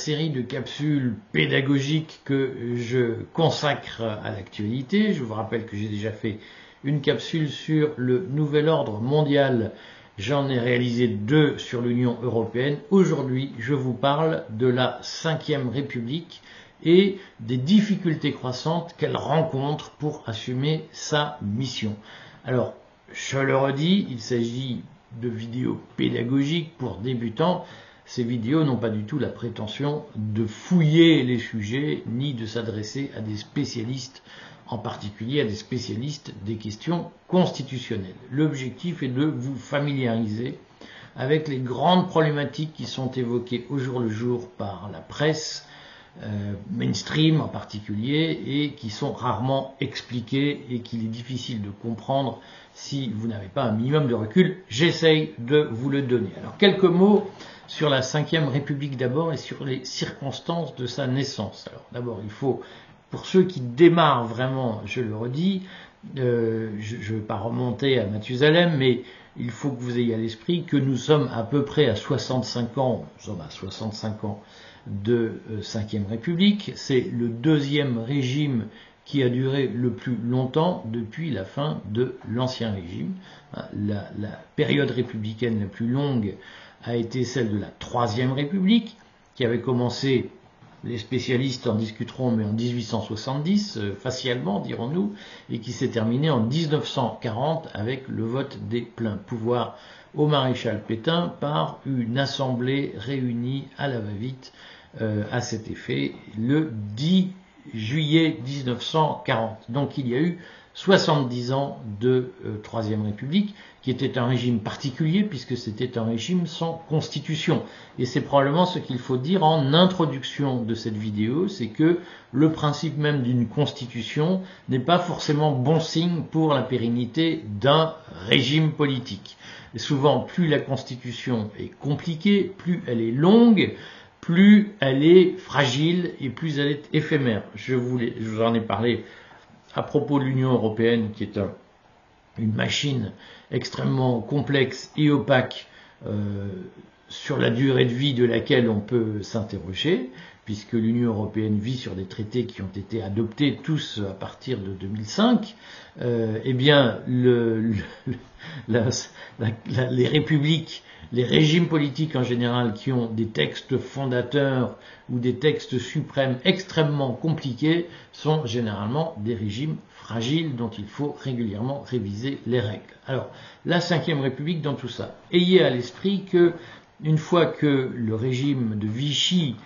Série de capsules pédagogiques que je consacre à l'actualité, je vous rappelle que j'ai déjà fait une capsule sur le nouvel ordre mondial, j'en ai réalisé deux sur l'Union européenne. Aujourd'hui, je vous parle de la Ve République et des difficultés croissantes qu'elle rencontre pour assumer sa mission. Alors, je le redis, il s'agit de vidéos pédagogiques pour débutants ces vidéos n'ont pas du tout la prétention de fouiller les sujets ni de s'adresser à des spécialistes, en particulier à des spécialistes des questions constitutionnelles. L'objectif est de vous familiariser avec les grandes problématiques qui sont évoquées au jour le jour par la presse, euh, mainstream en particulier, et qui sont rarement expliquées et qu'il est difficile de comprendre si vous n'avez pas un minimum de recul. J'essaye de vous le donner. Alors quelques mots sur la Ve République d'abord et sur les circonstances de sa naissance. Alors d'abord, il faut, pour ceux qui démarrent vraiment, je le redis, euh, je ne vais pas remonter à Mathusalem, mais il faut que vous ayez à l'esprit que nous sommes à peu près à 65 ans, nous sommes à 65 ans de euh, Ve République, c'est le deuxième régime qui a duré le plus longtemps depuis la fin de l'Ancien Régime. La, la, période républicaine la plus longue a été celle de la Troisième République, qui avait commencé, les spécialistes en discuteront, mais en 1870, euh, facialement, dirons-nous, et qui s'est terminée en 1940 avec le vote des pleins pouvoirs au maréchal Pétain par une assemblée réunie à la va-vite euh, à cet effet le 10 juillet 1940. Donc il y a eu 70 ans de euh, Troisième République, qui était un régime particulier puisque c'était un régime sans constitution. Et c'est probablement ce qu'il faut dire en introduction de cette vidéo, c'est que le principe même d'une constitution n'est pas forcément bon signe pour la pérennité d'un régime politique. Et souvent, plus la constitution est compliquée, plus elle est longue, plus elle est fragile et plus elle est éphémère. Je, vous en ai parlé à propos de l'Union européenne, qui est une machine extrêmement complexe et opaque euh, sur la durée de vie de laquelle on peut s'interroger, puisque l'Union européenne vit sur des traités qui ont été adoptés tous à partir de 2005, euh, eh bien, le, les républiques les régimes politiques en général qui ont des textes fondateurs ou des textes suprêmes extrêmement compliqués sont généralement des régimes fragiles dont il faut régulièrement réviser les règles. Alors, la Ve République dans tout ça. Ayez à l'esprit que une fois que le régime de Vichy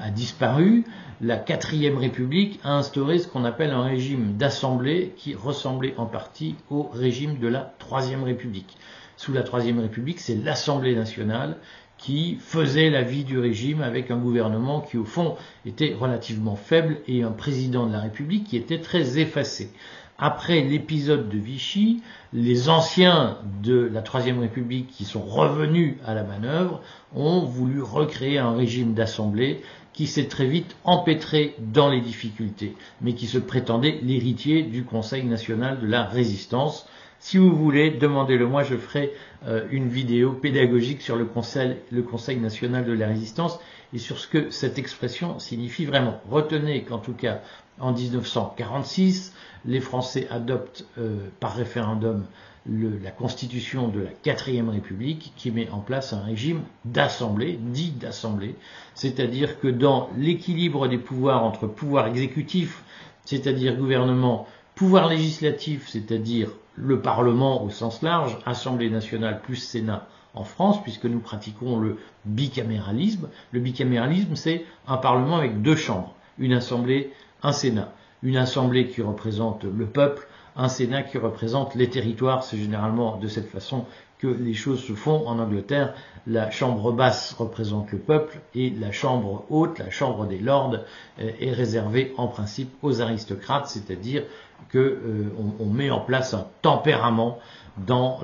a disparu, la quatrième République a instauré ce qu'on appelle un régime d'assemblée qui ressemblait en partie au régime de la Troisième République sous la Troisième République, c'est l'Assemblée nationale qui faisait la vie du régime avec un gouvernement qui, au fond, était relativement faible et un président de la République qui était très effacé. Après l'épisode de Vichy, les anciens de la Troisième République qui sont revenus à la manœuvre ont voulu recréer un régime d'assemblée qui s'est très vite empêtré dans les difficultés, mais qui se prétendait l'héritier du Conseil national de la résistance, si vous voulez, demandez-le moi, je ferai euh, une vidéo pédagogique sur le conseil, national de la résistance et sur ce que cette expression signifie vraiment. Retenez qu'en tout cas, en 1946, les Français adoptent euh, par référendum la constitution de la quatrième république qui met en place un régime d'assemblée, dit d'assemblée, c'est-à-dire que dans l'équilibre des pouvoirs entre pouvoir exécutif, c'est-à-dire gouvernement, pouvoir législatif, c'est-à-dire le Parlement au sens large, Assemblée nationale plus Sénat en France, puisque nous pratiquons le bicaméralisme. Le bicaméralisme, c'est un Parlement avec deux chambres, une Assemblée, un Sénat. Une Assemblée qui représente le peuple, un Sénat qui représente les territoires. C'est généralement de cette façon que les choses se font en Angleterre. La chambre basse représente le peuple et la chambre haute, la chambre des lords, euh, est réservée en principe aux aristocrates, c'est-à-dire qu'on euh, met en place un tempérament dans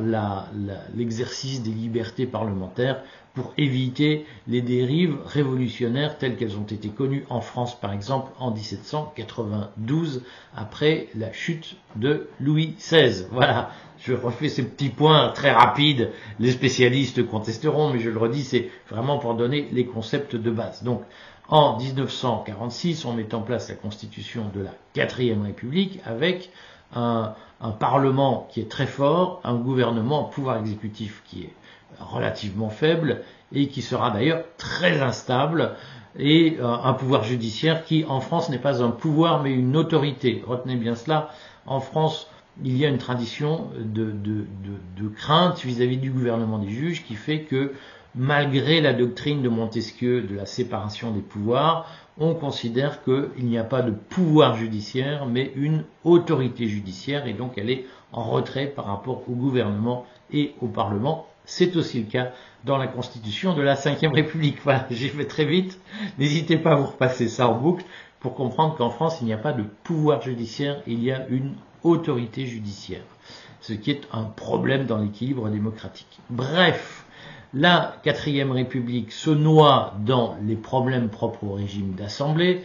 l'exercice des libertés parlementaires pour éviter les dérives révolutionnaires telles qu'elles ont été connues en France par exemple en 1792 après la chute de Louis XVI. Voilà, je refais ces petits points très rapides, les spécialistes contesteront, mais je le redis, c'est vraiment pour donner les concepts de base. Donc en 1946, on met en place la constitution de la quatrième République avec un, Parlement qui est très fort, un gouvernement, un pouvoir exécutif qui est relativement faible et qui sera d'ailleurs très instable et euh, un pouvoir judiciaire qui en France n'est pas un pouvoir mais une autorité. Retenez bien cela, en France il y a une tradition de, crainte vis-à-vis du gouvernement des juges qui fait que malgré la doctrine de Montesquieu de la séparation des pouvoirs, on considère qu'il n'y a pas de pouvoir judiciaire, mais une autorité judiciaire, et donc elle est en retrait par rapport au gouvernement et au Parlement. C'est aussi le cas dans la Constitution de la Ve République. Voilà, j'ai fait très vite. N'hésitez pas à vous repasser ça en boucle pour comprendre qu'en France, il n'y a pas de pouvoir judiciaire, il y a une autorité judiciaire, ce qui est un problème dans l'équilibre démocratique. Bref, la quatrième république se noie dans les problèmes propres au régime d'assemblée,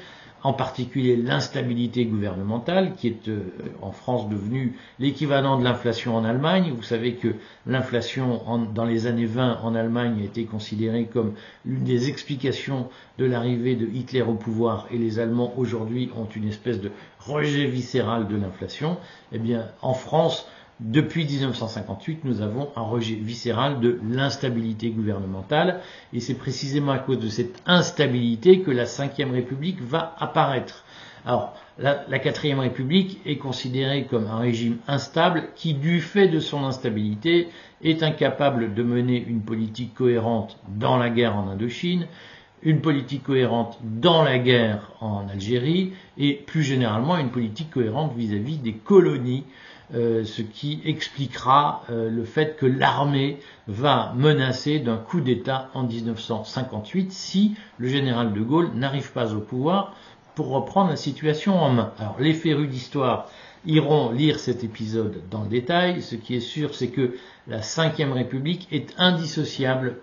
en particulier l'instabilité gouvernementale, qui est euh, en France devenue l'équivalent de l'inflation en Allemagne. Vous savez que l'inflation dans les années 20 en Allemagne a été considérée comme l'une des explications de l'arrivée de Hitler au pouvoir, et les Allemands aujourd'hui ont une espèce de rejet viscéral de l'inflation. Eh bien, en France, depuis 1958, nous avons un rejet viscéral de l'instabilité gouvernementale, et c'est précisément à cause de cette instabilité que la Ve République va apparaître. Alors, la, Quatrième République est considérée comme un régime instable qui, du fait de son instabilité, est incapable de mener une politique cohérente dans la guerre en Indochine, une politique cohérente dans la guerre en Algérie et plus généralement une politique cohérente vis-à-vis des colonies euh, ce qui expliquera euh, le fait que l'armée va menacer d'un coup d'État en 1958 si le général de Gaulle n'arrive pas au pouvoir pour reprendre la situation en main. Alors les férus d'histoire iront lire cet épisode dans le détail. Ce qui est sûr, c'est que la Ve République est indissociable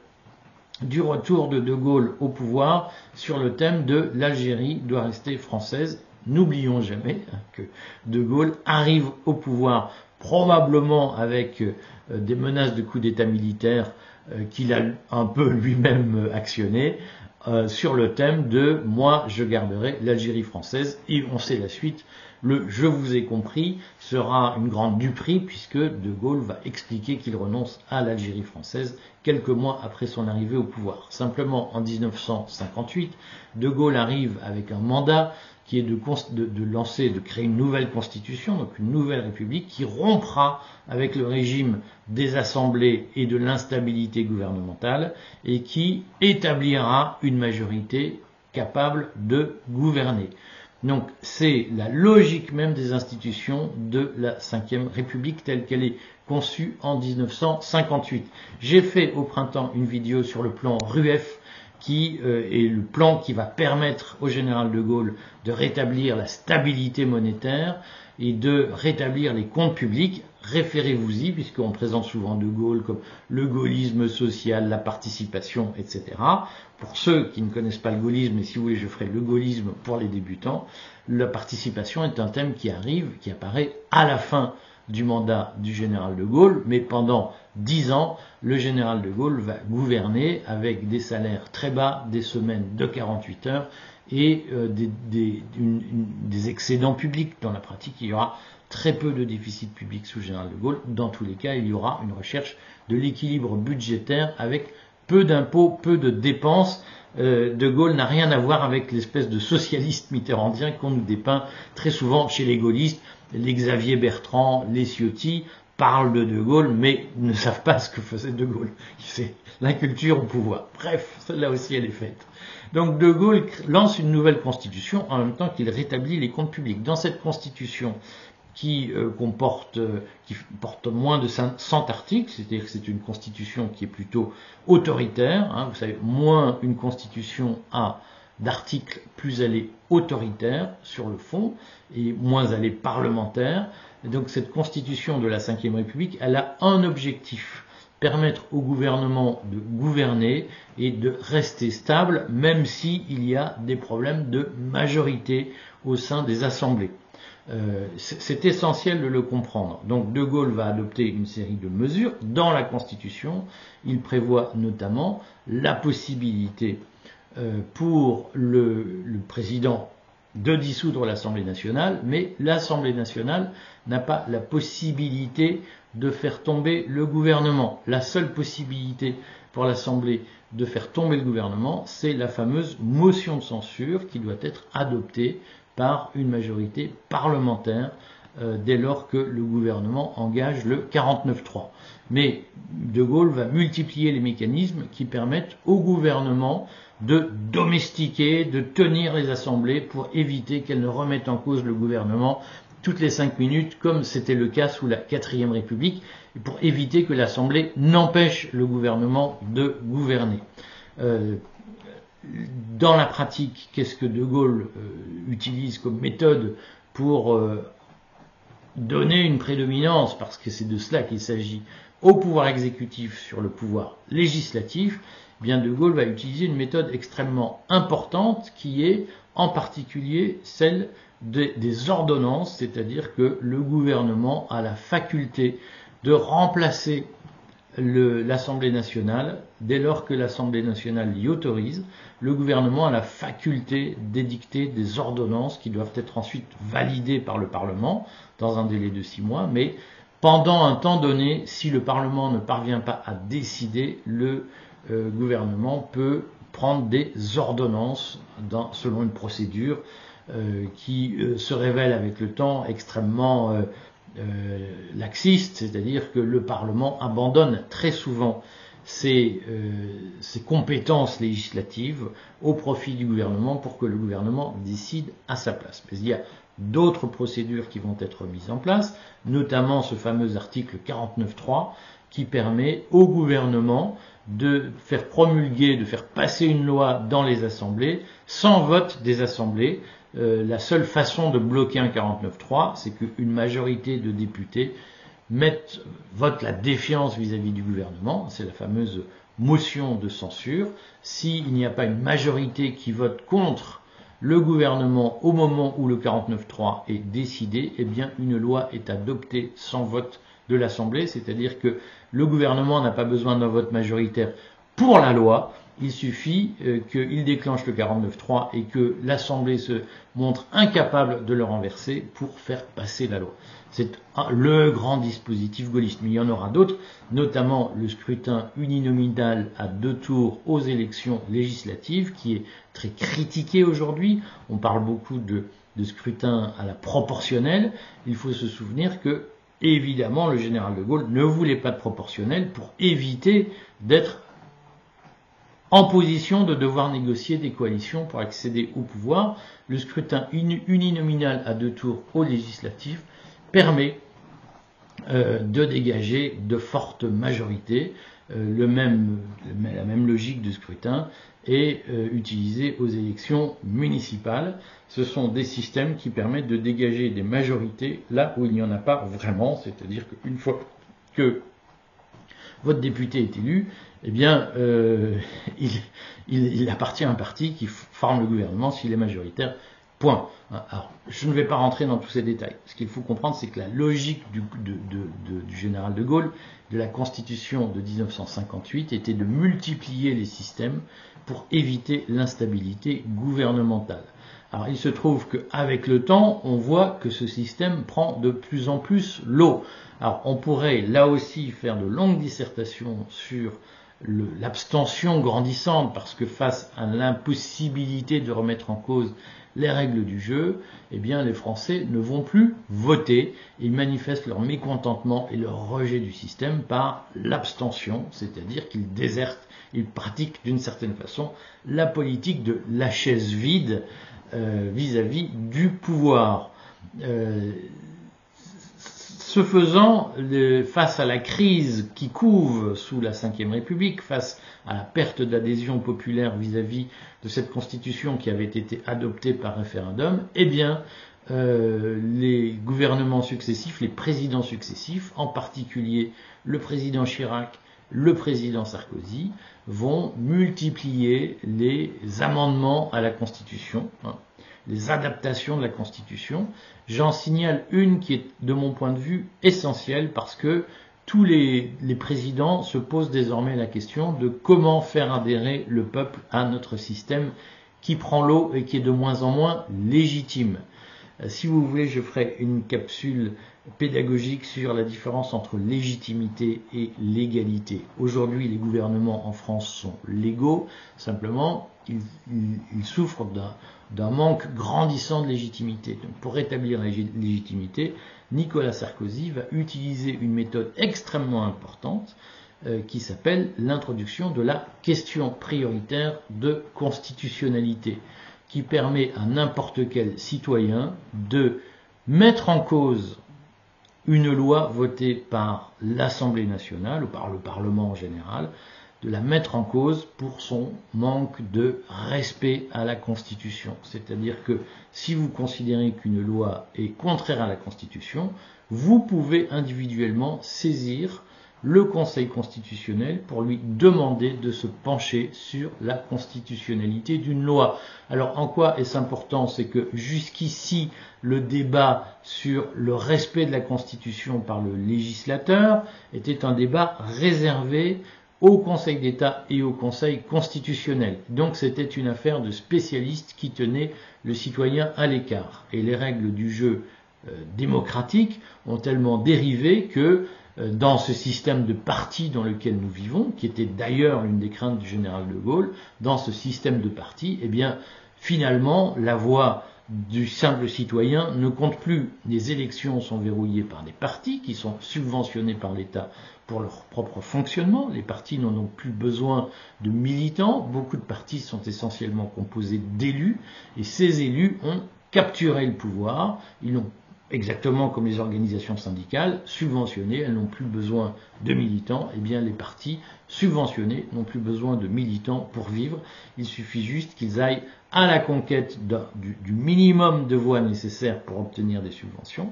du retour de De Gaulle au pouvoir sur le thème de l'Algérie doit rester française N'oublions jamais que De Gaulle arrive au pouvoir probablement avec euh, des menaces de coup d'État militaire euh, qu'il a un peu lui-même actionné euh, sur le thème de moi je garderai l'Algérie française et on sait la suite. Le je vous ai compris sera une grande duperie puisque De Gaulle va expliquer qu'il renonce à l'Algérie française quelques mois après son arrivée au pouvoir. Simplement en 1958, De Gaulle arrive avec un mandat qui est de, de, lancer, de créer une nouvelle constitution, donc une nouvelle république, qui rompra avec le régime des assemblées et de l'instabilité gouvernementale, et qui établira une majorité capable de gouverner. Donc c'est la logique même des institutions de la Ve République telle qu'elle est conçue en 1958. J'ai fait au printemps une vidéo sur le plan RUEF qui euh, est le plan qui va permettre au général de Gaulle de rétablir la stabilité monétaire et de rétablir les comptes publics. Référez-vous-y, puisqu'on présente souvent de Gaulle comme le gaullisme social, la participation, etc. Pour ceux qui ne connaissent pas le gaullisme, et si vous voulez, je ferai le gaullisme pour les débutants, la participation est un thème qui arrive, qui apparaît à la fin du mandat du général de Gaulle, mais pendant dix ans, le général de Gaulle va gouverner avec des salaires très bas, des semaines de 48 heures et euh, des, excédents publics. Dans la pratique, il y aura très peu de déficit public sous le général de Gaulle. Dans tous les cas, il y aura une recherche de l'équilibre budgétaire avec peu d'impôts, peu de dépenses. Euh, de Gaulle n'a rien à voir avec l'espèce de socialiste mitterrandien qu'on nous dépeint très souvent chez les gaullistes les Xavier Bertrand, les Ciotti parlent de De Gaulle, mais ne savent pas ce que faisait De Gaulle. C'est l'inculture au pouvoir. Bref, celle-là aussi, elle est faite. Donc De Gaulle lance une nouvelle constitution en même temps qu'il rétablit les comptes publics. Dans cette constitution qui euh, comporte, euh, qui porte moins de 100 articles, c'est-à-dire que c'est une constitution qui est plutôt autoritaire. Hein, vous savez, moins une constitution a d'articles, plus elle est autoritaire sur le fond et moins elle est parlementaire. donc cette constitution de la Ve République, elle a un objectif permettre au gouvernement de gouverner et de rester stable, même s'il y a des problèmes de majorité au sein des assemblées. Euh, c'est essentiel de le comprendre. Donc De Gaulle va adopter une série de mesures dans la Constitution. Il prévoit notamment la possibilité euh, pour le, président de dissoudre l'Assemblée nationale, mais l'Assemblée nationale n'a pas la possibilité de faire tomber le gouvernement. La seule possibilité pour l'Assemblée de faire tomber le gouvernement, c'est la fameuse motion de censure qui doit être adoptée par une majorité parlementaire euh, dès lors que le gouvernement engage le 49-3. Mais De Gaulle va multiplier les mécanismes qui permettent au gouvernement de domestiquer, de tenir les assemblées pour éviter qu'elles ne remettent en cause le gouvernement toutes les cinq minutes, comme c'était le cas sous la quatrième République, pour éviter que l'Assemblée n'empêche le gouvernement de gouverner. Euh, dans la pratique, qu'est-ce que De Gaulle euh, utilise comme méthode pour euh, donner une prédominance, parce que c'est de cela qu'il s'agit, au pouvoir exécutif sur le pouvoir législatif, eh bien De Gaulle va utiliser une méthode extrêmement importante qui est en particulier celle des ordonnances, c'est-à-dire que le gouvernement a la faculté de remplacer l'Assemblée nationale, dès lors que l'Assemblée nationale l'y autorise, le gouvernement a la faculté d'édicter des ordonnances qui doivent être ensuite validées par le Parlement dans un délai de six mois, mais pendant un temps donné, si le Parlement ne parvient pas à décider, le euh, gouvernement peut prendre des ordonnances selon une procédure euh, qui euh, se révèle avec le temps extrêmement euh, laxiste, c'est-à-dire que le Parlement abandonne très souvent ses, euh, ses, compétences législatives au profit du gouvernement pour que le gouvernement décide à sa place. Mais il y a d'autres procédures qui vont être mises en place, notamment ce fameux article 49.3 qui permet au gouvernement de faire promulguer, de faire passer une loi dans les assemblées sans vote des assemblées, euh, la seule façon de bloquer un 49-3, c'est qu'une majorité de députés mettent, votent la défiance vis-à-vis du gouvernement, c'est la fameuse motion de censure. S'il n'y a pas une majorité qui vote contre le gouvernement au moment où le 49-3 est décidé, eh bien une loi est adoptée sans vote de l'Assemblée, c'est-à-dire que le gouvernement n'a pas besoin d'un vote majoritaire pour la loi, il suffit euh, qu'il déclenche le 49.3 et que l'Assemblée se montre incapable de le renverser pour faire passer la loi. C'est le grand dispositif gaulliste, mais il y en aura d'autres, notamment le scrutin uninominal à deux tours aux élections législatives, qui est très critiqué aujourd'hui. On parle beaucoup de, de scrutin à la proportionnelle. Il faut se souvenir que, évidemment, le général de Gaulle ne voulait pas de proportionnel pour éviter d'être en position de devoir négocier des coalitions pour accéder au pouvoir. Le scrutin uninominal à deux tours au législatif permet euh, de dégager de fortes majorités. Euh, la même logique de scrutin est euh, utilisée aux élections municipales. Ce sont des systèmes qui permettent de dégager des majorités là où il n'y en a pas vraiment, c'est-à-dire qu'une fois que votre député est élu, eh bien, euh, il, appartient à un parti qui forme le gouvernement s'il est majoritaire. Alors, je ne vais pas rentrer dans tous ces détails. Ce qu'il faut comprendre, c'est que la logique du, du, général de Gaulle, de la Constitution de 1958, était de multiplier les systèmes pour éviter l'instabilité gouvernementale. Alors, il se trouve qu'avec le temps, on voit que ce système prend de plus en plus l'eau. Alors, on pourrait là aussi faire de longues dissertations sur l'abstention grandissante parce que face à l'impossibilité de remettre en cause les règles du jeu, eh bien les Français ne vont plus voter. Ils manifestent leur mécontentement et leur rejet du système par l'abstention, c'est-à-dire qu'ils désertent, ils pratiquent d'une certaine façon la politique de la chaise vide euh, vis-à-vis du pouvoir. Euh, ce faisant, face à la crise qui couve sous la Ve République, face à la perte d'adhésion populaire vis-à-vis de cette constitution qui avait été adoptée par référendum, eh euh, les gouvernements successifs, les présidents successifs, en particulier le président Chirac, le président Sarkozy vont multiplier les amendements à la Constitution, hein, les adaptations de la Constitution. J'en signale une qui est, de mon point de vue, essentielle parce que tous les, présidents se posent désormais la question de comment faire adhérer le peuple à notre système qui prend l'eau et qui est de moins en moins légitime. Euh, si vous voulez, je ferai une capsule pédagogique sur la différence entre légitimité et légalité. Aujourd'hui, les gouvernements en France sont légaux, simplement, ils, souffrent d'un manque grandissant de légitimité. Donc, pour rétablir la légitimité, Nicolas Sarkozy va utiliser une méthode extrêmement importante euh, qui s'appelle l'introduction de la question prioritaire de constitutionnalité qui permet à n'importe quel citoyen de mettre en cause une loi votée par l'Assemblée nationale ou par le Parlement en général, de la mettre en cause pour son manque de respect à la Constitution. C'est-à-dire que si vous considérez qu'une loi est contraire à la Constitution, vous pouvez individuellement saisir le Conseil constitutionnel pour lui demander de se pencher sur la constitutionnalité d'une loi. Alors en quoi est-ce important? C'est que jusqu'ici, le débat sur le respect de la Constitution par le législateur était un débat réservé au Conseil d'État et au Conseil constitutionnel. Donc c'était une affaire de spécialistes qui tenaient le citoyen à l'écart. Et les règles du jeu euh, démocratique ont tellement dérivé que euh, dans ce système de parti dans lequel nous vivons, qui était d'ailleurs l'une des craintes du général de Gaulle, dans ce système de parti, eh bien, finalement, la voix du simple citoyen ne compte plus. Les élections sont verrouillées par des partis qui sont subventionnés par l'État pour leur propre fonctionnement. Les partis n'en ont plus besoin de militants. Beaucoup de partis sont essentiellement composés d'élus et ces élus ont capturé le pouvoir. Ils exactement comme les organisations syndicales, subventionnées, elles n'ont plus besoin de militants, et eh bien les partis subventionnés n'ont plus besoin de militants pour vivre, il suffit juste qu'ils aillent à la conquête du, minimum de voix nécessaires pour obtenir des subventions,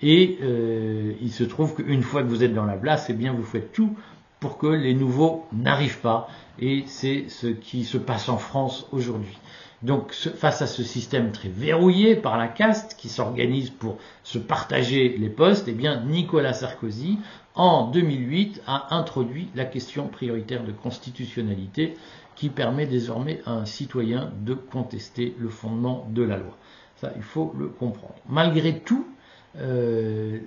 et euh, il se trouve qu'une fois que vous êtes dans la place, eh bien vous faites tout pour que les nouveaux n'arrivent pas, et c'est ce qui se passe en France aujourd'hui. Donc face à ce système très verrouillé par la caste qui s'organise pour se partager les postes, eh bien Nicolas Sarkozy en 2008 a introduit la question prioritaire de constitutionnalité qui permet désormais à un citoyen de contester le fondement de la loi. Ça, il faut le comprendre. Malgré tout, euh,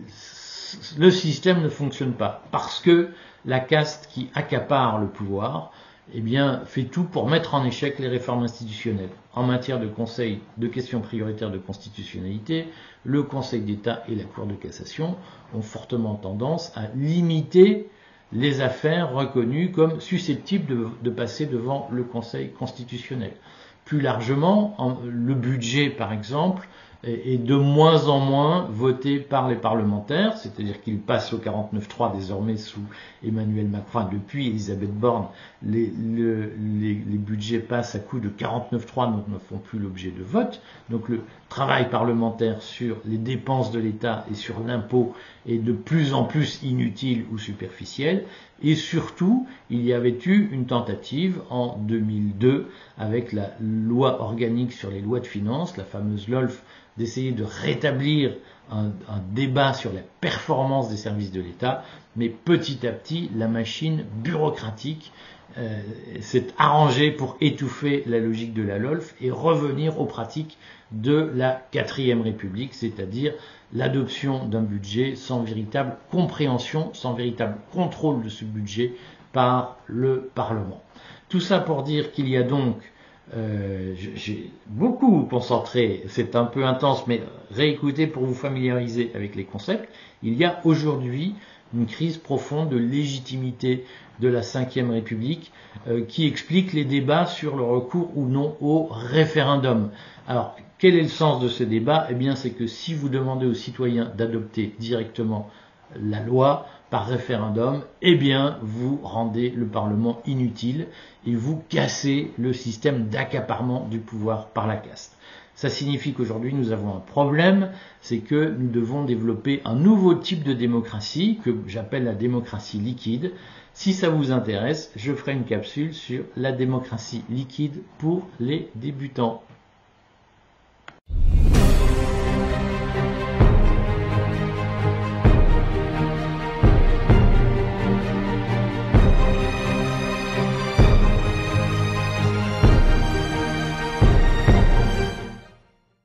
le système ne fonctionne pas parce que la caste qui accapare le pouvoir eh bien, fait tout pour mettre en échec les réformes institutionnelles. En matière de conseil de questions prioritaires de constitutionnalité, le Conseil d'État et la Cour de cassation ont fortement tendance à limiter les affaires reconnues comme susceptibles de, passer devant le Conseil constitutionnel. Plus largement, le budget, par exemple, est de moins en moins voté par les parlementaires, c'est-à-dire qu'il passe au 49-3 désormais sous Emmanuel Macron, depuis Elisabeth Borne, les, budgets passent à coup de 49-3, donc ne font plus l'objet de vote. Donc le travail parlementaire sur les dépenses de l'État et sur l'impôt est de plus en plus inutile ou superficiel. Et surtout, il y avait eu une tentative en 2002 avec la loi organique sur les lois de finances, la fameuse LOLF d'essayer de rétablir un, débat sur la performance des services de l'État, mais petit à petit, la machine bureaucratique euh, s'est arrangée pour étouffer la logique de la LOLF et revenir aux pratiques de la quatrième République, c'est-à-dire l'adoption d'un budget sans véritable compréhension, sans véritable contrôle de ce budget par le Parlement. Tout ça pour dire qu'il y a donc euh, j'ai beaucoup concentré, c'est un peu intense, mais réécoutez pour vous familiariser avec les concepts. Il y a aujourd'hui une crise profonde de légitimité de la Ve République euh, qui explique les débats sur le recours ou non au référendum. Alors, quel est le sens de ce débat? Eh bien, c'est que si vous demandez aux citoyens d'adopter directement la loi, par référendum, eh bien, vous rendez le Parlement inutile et vous cassez le système d'accaparement du pouvoir par la caste. Ça signifie qu'aujourd'hui nous avons un problème, c'est que nous devons développer un nouveau type de démocratie que j'appelle la démocratie liquide, Si ça vous intéresse, je ferai une capsule sur la démocratie liquide pour les débutants.